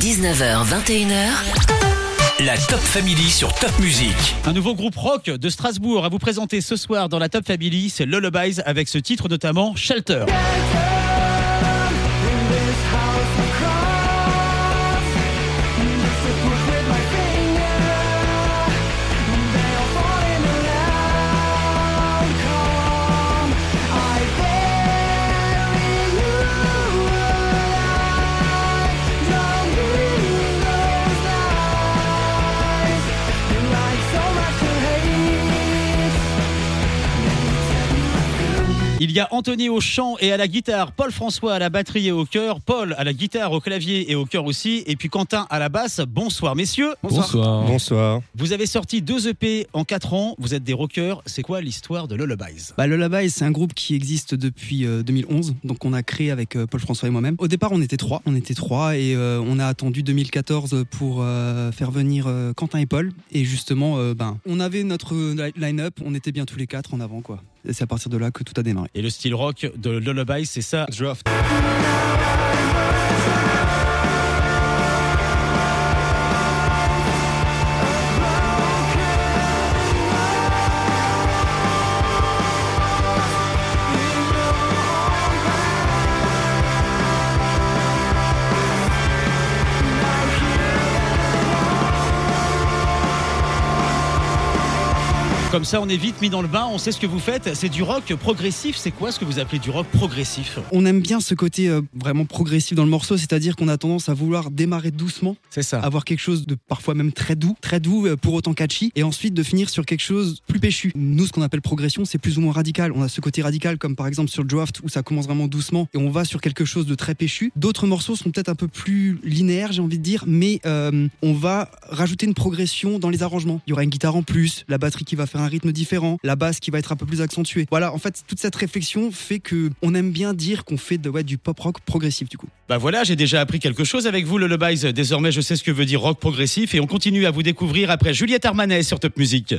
19h, 21h. La Top Family sur Top Music. Un nouveau groupe rock de Strasbourg à vous présenter ce soir dans la Top Family, c'est Lullabies avec ce titre notamment Shelter. Il y a Anthony au chant et à la guitare, Paul François à la batterie et au chœur, Paul à la guitare, au clavier et au chœur aussi, et puis Quentin à la basse. Bonsoir messieurs. Bonsoir. Bonsoir. Vous avez sorti deux EP en quatre ans, vous êtes des rockers. C'est quoi l'histoire de Lullabies? Bah, Lullaby, c'est un groupe qui existe depuis euh, 2011, donc on a créé avec euh, Paul François et moi-même. Au départ, on était trois, on était trois, et euh, on a attendu 2014 pour euh, faire venir euh, Quentin et Paul. Et justement, euh, ben, on avait notre li- line-up, on était bien tous les quatre en avant, quoi. C'est à partir de là que tout a démarré. Et le style rock de Lullabies, c'est ça. Draft. Comme ça, on est vite mis dans le bain, on sait ce que vous faites. C'est du rock progressif. C'est quoi ce que vous appelez du rock progressif On aime bien ce côté euh, vraiment progressif dans le morceau, c'est-à-dire qu'on a tendance à vouloir démarrer doucement, C'est ça. avoir quelque chose de parfois même très doux, très doux euh, pour autant catchy, et ensuite de finir sur quelque chose plus péchu. Nous, ce qu'on appelle progression, c'est plus ou moins radical. On a ce côté radical, comme par exemple sur Draft, où ça commence vraiment doucement et on va sur quelque chose de très péchu. D'autres morceaux sont peut-être un peu plus linéaires, j'ai envie de dire, mais euh, on va rajouter une progression dans les arrangements. Il y aura une guitare en plus, la batterie qui va faire un rythme différent, la basse qui va être un peu plus accentuée. Voilà, en fait, toute cette réflexion fait que on aime bien dire qu'on fait de, du pop rock progressif du coup. Bah voilà, j'ai déjà appris quelque chose avec vous, Lullabies. Désormais, je sais ce que veut dire rock progressif et on continue à vous découvrir après Juliette Armanet sur Top Music.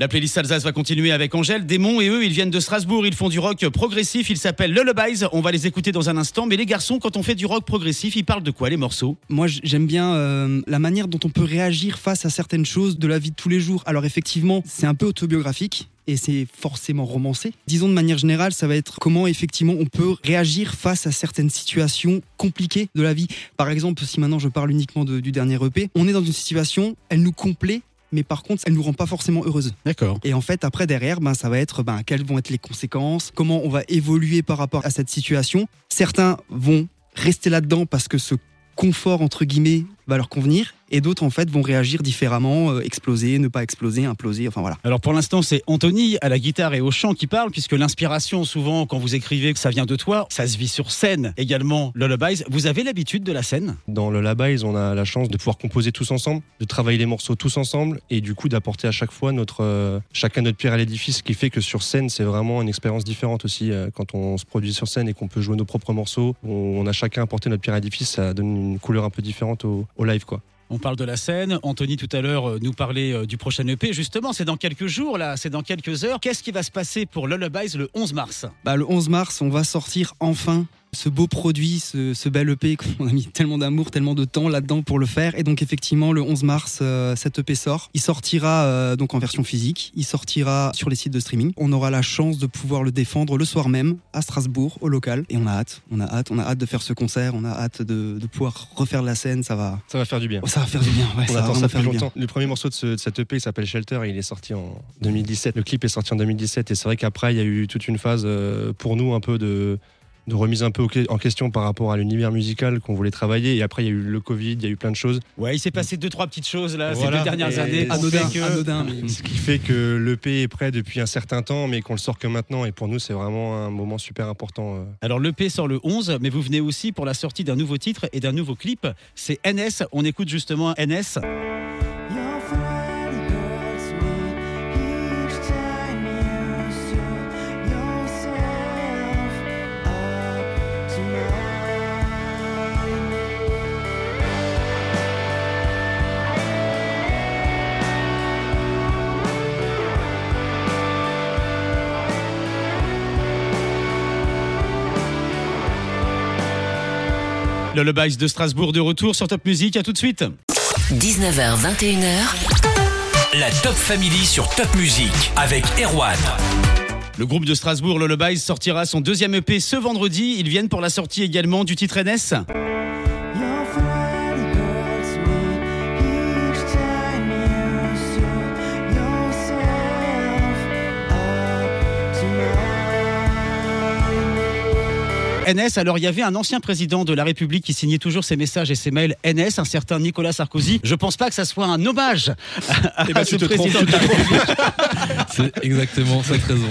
La playlist Alsace va continuer avec Angèle, Démon et eux, ils viennent de Strasbourg, ils font du rock progressif, ils s'appellent Lullabies. On va les écouter dans un instant. Mais les garçons, quand on fait du rock progressif, ils parlent de quoi les morceaux? Moi, j'aime bien euh, la manière dont on peut réagir face à certaines choses de la vie de tous les jours. Alors effectivement, c'est un peu autobiographique. Et c'est forcément romancé. Disons de manière générale, ça va être comment effectivement on peut réagir face à certaines situations compliquées de la vie. Par exemple, si maintenant je parle uniquement du dernier EP, on est dans une situation, elle nous complaît, mais par contre, elle nous rend pas forcément heureuse. D'accord. Et en fait, après, derrière, ben, ça va être ben, quelles vont être les conséquences, comment on va évoluer par rapport à cette situation. Certains vont rester là-dedans parce que ce confort, entre guillemets, va leur convenir, et d'autres, en fait, vont réagir différemment, euh, exploser, ne pas exploser, imploser, enfin voilà. Alors pour l'instant, c'est Anthony à la guitare et au chant qui parle, puisque l'inspiration, souvent, quand vous écrivez que ça vient de toi, ça se vit sur scène également, Lullabies. Vous avez l'habitude de la scène? Dans le Labaise, on a la chance de pouvoir composer tous ensemble, de travailler les morceaux tous ensemble et du coup d'apporter à chaque fois notre, euh, chacun notre pierre à l'édifice, ce qui fait que sur scène, c'est vraiment une expérience différente aussi. euh, quand on se produit sur scène et qu'on peut jouer nos propres morceaux, on, on a chacun apporté notre pierre à l'édifice, ça donne une couleur un peu différente au, au live. quoi. On parle de la scène. Anthony, tout à l'heure, euh, nous parlait euh, du prochain EP. Justement, c'est dans quelques jours, là, c'est dans quelques heures. Qu'est-ce qui va se passer pour Lullabies le 11 mars? Bah, le 11 mars, on va sortir enfin ce beau produit, ce, ce bel EP qu'on a mis tellement d'amour, tellement de temps là-dedans pour le faire. Et donc effectivement, le 11 mars, euh, cet EP sort. Il sortira euh, donc en version physique. Il sortira sur les sites de streaming. On aura la chance de pouvoir le défendre le soir même à Strasbourg, au local. Et on a hâte, on a hâte, on a hâte de faire ce concert. On a hâte de, de pouvoir refaire la scène. Ça va, Ça va faire du bien. oh, ça va faire du bien. Ouais, On ça attend ça faire depuis du bien. longtemps. Le premier morceau de, ce- de cette EP il s'appelle Shelter et il est sorti en 2017. Le clip est sorti en 2017 et c'est vrai qu'après il y a eu toute une phase euh, pour nous un peu de, de remise un peu en question par rapport à l'univers musical qu'on voulait travailler. Et après il y a eu le Covid, il y a eu plein de choses. Ouais, il s'est passé deux, trois petites choses, là, ces deux dernières Et- années. Anodin, que- anodin, mais- Ce qui fait que l'EP est prêt depuis un certain temps mais qu'on le sort que maintenant. Et pour nous c'est vraiment un moment super important. euh. Alors l'EP sort le 11, mais vous venez aussi pour la sortie d'un nouveau titre et d'un nouveau clip. C'est NS. On écoute justement NS. Le Lullabies de Strasbourg de retour sur Top Music. À tout de suite. 19h, 21h, La Top Family sur Top Music avec Erwan. Le groupe de Strasbourg, le Lullabies, sortira son deuxième EP ce vendredi. Ils viennent pour la sortie également du titre NS. NS, alors il y avait un ancien président de la République qui signait toujours ses messages et ses mails NS, un certain Nicolas Sarkozy. Je pense pas que ça soit un hommage à, Eh ben, à tu ce trompes, président de la République. C'est exactement cette raison.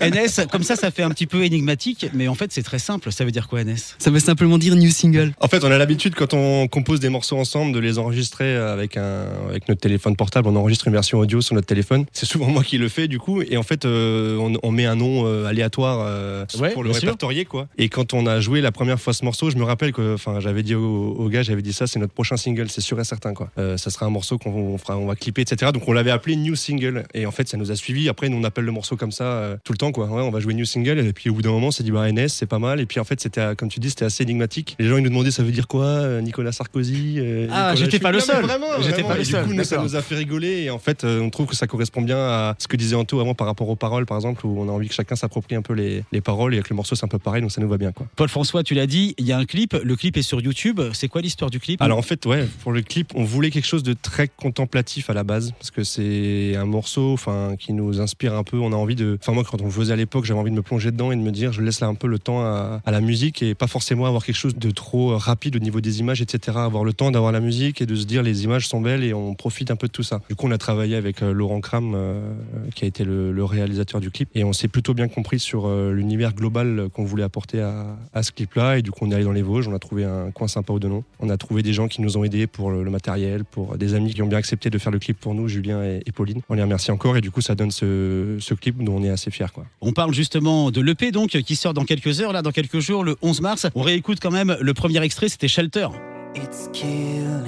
NS, comme ça, ça fait un petit peu énigmatique, mais en fait c'est très simple. Ça veut dire quoi NS Ça veut simplement dire new single. En fait, on a l'habitude quand on compose des morceaux ensemble de les enregistrer avec un avec notre téléphone portable. On enregistre une version audio sur notre téléphone. C'est souvent moi qui le fais du coup. Et en fait, euh, on, on met un nom euh, aléatoire euh, Ouais, pour le sûr. répertorier quoi. Et quand on a joué la première fois ce morceau, je me rappelle que, enfin, j'avais dit au, au gars, j'avais dit ça, c'est notre prochain single, c'est sûr et certain quoi. Euh, ça sera un morceau qu'on on fera, on va clipper, etc. Donc on l'avait appelé New Single. Et en fait, ça nous a suivi. Après, nous on appelle le morceau comme ça euh, tout le temps quoi. Ouais, on va jouer New Single. Et puis au bout d'un moment, on s'est dit bah NS, c'est pas mal. Et puis en fait, c'était, euh, comme tu dis, c'était assez énigmatique. Les gens ils nous demandaient ça veut dire quoi, Nicolas Sarkozy. euh, Ah, j'étais pas le Non, seul. Vraiment, J'étais vraiment. pas le Et du seul, coup, nous, ça nous a fait rigoler. Et en fait, on trouve que ça correspond bien à ce que disait Anto avant par rapport aux paroles, par exemple, où on a envie que chacun s'approprie un peu les, les paroles. Et avec le morceau, c'est un peu pareil, donc ça nous va bien quoi. Paul François, tu l'as dit, il y a un clip. Le clip est sur YouTube. C'est quoi l'histoire du clip? Alors en fait, ouais, pour le clip, on voulait quelque chose de très contemplatif à la base, parce que c'est un morceau, enfin, qui nous inspire un peu. On a envie de, enfin moi, quand on faisait à l'époque, j'avais envie de me plonger dedans et de me dire, je laisse là un peu le temps à, la musique et pas forcément avoir quelque chose de trop rapide au niveau des images, etc. Avoir le temps d'avoir la musique et de se dire, les images sont belles et on profite un peu de tout ça. Du coup, on a travaillé avec euh, Laurent Kram, euh, qui a été le, le réalisateur du clip, et on s'est plutôt bien compris sur euh, l'univers global qu'on voulait apporter à, à ce clip-là. Et du coup, on est allé dans les Vosges, on a trouvé un coin sympa au Denon. On a trouvé des gens qui nous ont aidés pour le, le matériel, pour des amis qui ont bien accepté de faire le clip pour nous, Julien et, et Pauline. On les remercie encore et du coup, ça donne ce, ce clip dont on est assez fiers. Quoi. On parle justement de l'EP donc qui sort dans quelques heures, là dans quelques jours, le 11 mars. On réécoute quand même le premier extrait, c'était Shelter. It's killing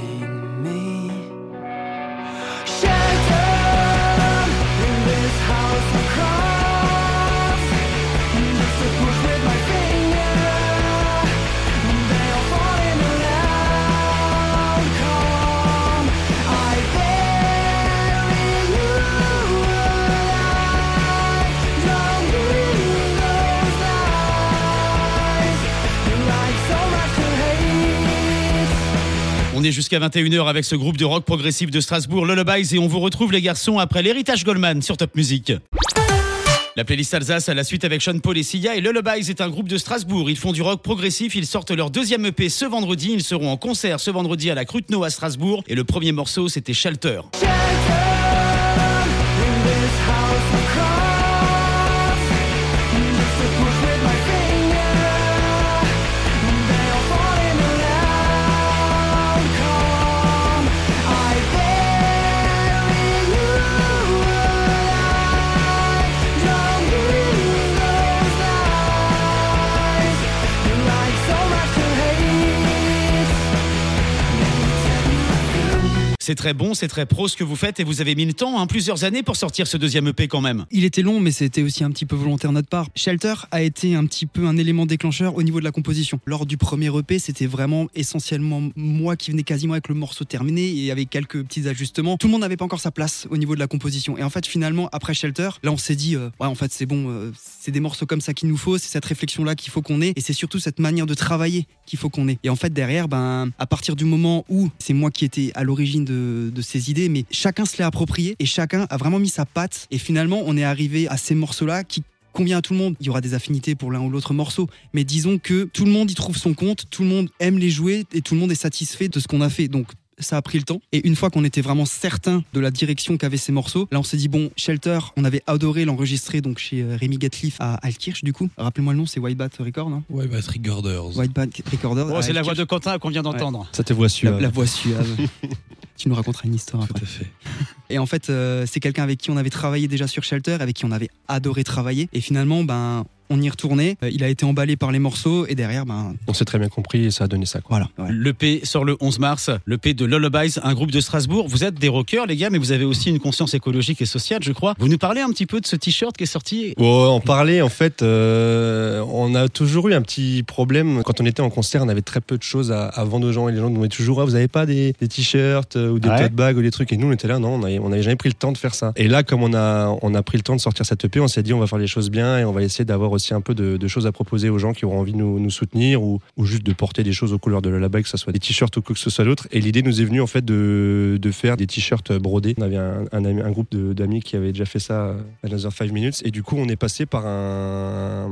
me. Shelter in this house of On est jusqu'à 21h avec ce groupe de rock progressif de Strasbourg, Lullabies, et on vous retrouve les garçons après l'héritage Goldman sur Top Music. La playlist Alsace à la suite avec Sean Paul et Sia et Lullabies est un groupe de Strasbourg. Ils font du rock progressif, ils sortent leur deuxième EP ce vendredi. Ils seront en concert ce vendredi à la Cruteno à Strasbourg et le premier morceau c'était Shelter. C'est très bon, c'est très pro ce que vous faites et vous avez mis le temps, hein, plusieurs années pour sortir ce deuxième EP quand même. Il était long, mais c'était aussi un petit peu volontaire de notre part. Shelter a été un petit peu un élément déclencheur au niveau de la composition. Lors du premier EP, c'était vraiment essentiellement moi qui venais quasiment avec le morceau terminé et avec quelques petits ajustements. Tout le monde n'avait pas encore sa place au niveau de la composition. Et en fait, finalement, après Shelter, là, on s'est dit, euh, ouais, en fait, c'est bon, euh, c'est des morceaux comme ça qu'il nous faut, c'est cette réflexion-là qu'il faut qu'on ait, et c'est surtout cette manière de travailler qu'il faut qu'on ait. Et en fait, derrière, ben, à partir du moment où c'est moi qui étais à l'origine de, de ces idées, mais chacun se l'est approprié et chacun a vraiment mis sa patte. Et finalement, on est arrivé à ces morceaux-là qui convient à tout le monde. Il y aura des affinités pour l'un ou l'autre morceau, mais disons que tout le monde y trouve son compte, tout le monde aime les jouer et tout le monde est satisfait de ce qu'on a fait. Donc ça a pris le temps. Et une fois qu'on était vraiment certain de la direction qu'avaient ces morceaux, là on s'est dit bon, Shelter, on avait adoré l'enregistrer donc chez euh, Rémi Gatliff à Altkirch du coup. Rappelez-moi le nom, c'est White Bat Record, non? Recorders. White Bat Recorder. Oh, à c'est la voix de Quentin qu'on vient d'entendre. Ça te voit la, suave. la voix suave. tu nous raconteras une histoire Tout après. à fait. Et en fait, euh, c'est quelqu'un avec qui on avait travaillé déjà sur Shelter, avec qui on avait adoré travailler. Et finalement, ben, on y retournait. Euh, Il a été emballé par les morceaux et derrière, ben On s'est très bien compris et ça a donné ça. Quoi. voilà. Ouais. Le P sort le 11 mars, le P de Lullabies, un groupe de Strasbourg. Vous êtes des rockers, les gars, mais vous avez aussi une conscience écologique et sociale, je crois. Vous nous parlez un petit peu de ce t-shirt qui est sorti? En parler, en fait, euh, on a toujours eu un petit problème. Quand on était en concert, on avait très peu de choses à, à vendre aux gens et les gens nous demandaient toujours ah, vous avez pas des, des t-shirts euh, ou des Ouais. tote bags ou des trucs? Et nous, on était là, non, on avait, on avait jamais pris le temps de faire ça. Et là, comme on a, on a pris le temps de sortir cette EP, on s'est dit on va faire les choses bien et on va essayer d'avoir aussi un peu de, choses à proposer aux gens qui auront envie de nous, soutenir ou, juste de porter des choses aux couleurs de la que ce soit des t-shirts ou quoi que ce soit d'autre. Et l'idée nous est venue en fait de, faire des t-shirts brodés. On avait un, groupe d'amis qui avait déjà fait ça euh, Another 5 Minutes. Et du coup, on est passé par un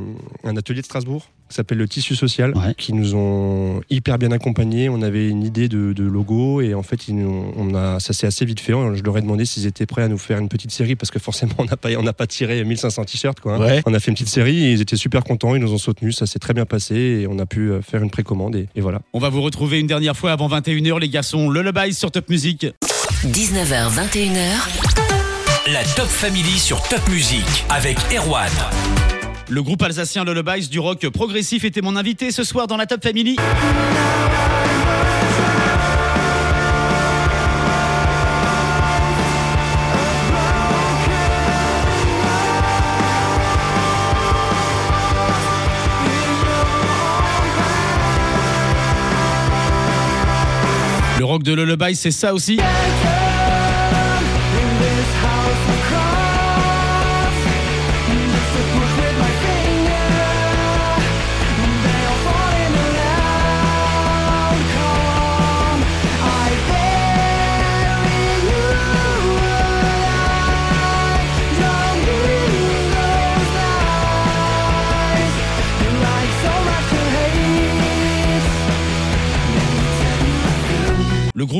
atelier de Strasbourg qui s'appelle le Tissu Social, Ouais. qui nous ont hyper bien accompagnés. On avait une idée de, de logo et en fait, ils nous- on a, ça s'est assez vite fait. Je leur ai demandé s'ils étaient prêts à nous faire une petite série parce que forcément, on n'a pas, on n'a pas tiré 1500 t-shirts. Quoi, hein. Ouais. On a fait une petite série et ils étaient super contents. Ils nous ont soutenus. Ça s'est très bien passé et on a pu euh, faire une précommande et, et voilà. On va vous retrouver une dernière fois avant 21h, les garçons. Lullabies sur Top Music. 19h, 21h, La Top Family sur Top Music avec Erwan. Le groupe alsacien Lullabies du rock progressif était mon invité ce soir dans la Top Family. Le rock de Lullaby, c'est ça aussi.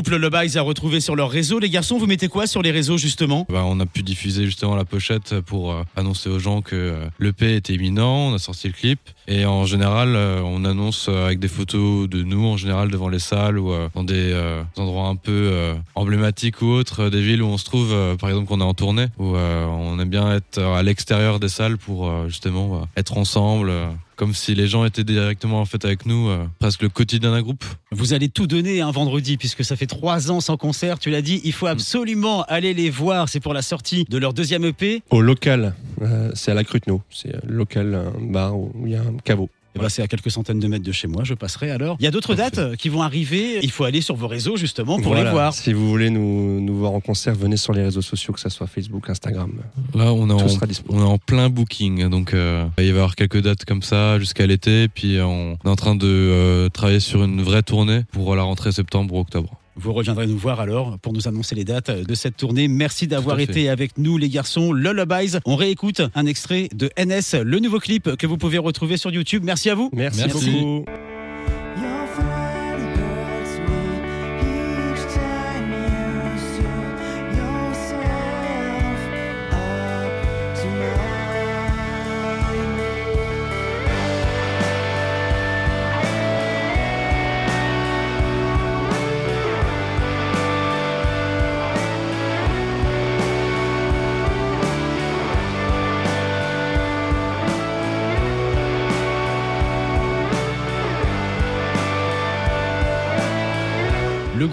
Le a retrouvé sur leur réseau. Les garçons, vous mettez quoi sur les réseaux justement Bah, on a pu diffuser justement la pochette pour euh, annoncer aux gens que euh, l'EP était imminent, on a sorti le clip et en général euh, on annonce euh, avec des photos de nous en général devant les salles ou euh, dans des euh, endroits un peu euh, emblématiques ou autres, des villes où on se trouve euh, par exemple qu'on est en tournée où euh, on aime bien être à l'extérieur des salles pour euh, justement euh, être ensemble euh, comme si les gens étaient directement en fait avec nous, euh, presque le quotidien d'un groupe. Vous allez tout donner un vendredi puisque ça fait trois ans sans concert. Tu l'as dit, il faut absolument aller les voir. C'est pour la sortie de leur deuxième EP. Au local, euh, c'est à la Cruteno. C'est euh, local, un bar où il y a un caveau. Eh ben, c'est à quelques centaines de mètres de chez moi. Je passerai alors. Il y a d'autres dates euh, qui vont arriver. Il faut aller sur vos réseaux justement pour Voilà. les voir. Si vous voulez nous, nous voir en concert, venez sur les réseaux sociaux, que ce soit Facebook, Instagram. Là, on est, Tout en, sera dispo. on est en plein booking, donc euh, il va y avoir quelques dates comme ça jusqu'à l'été, puis on est en train de euh, travailler sur une vraie tournée pour la rentrée septembre ou octobre. Vous reviendrez nous voir alors pour nous annoncer les dates de cette tournée. Merci d'avoir fait. été avec nous les garçons. Lullabies. On réécoute un extrait de NS, le nouveau clip que vous pouvez retrouver sur YouTube. Merci à vous. Merci, Merci. beaucoup.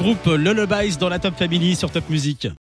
Groupe Lullabies dans la Top Family sur Top Music.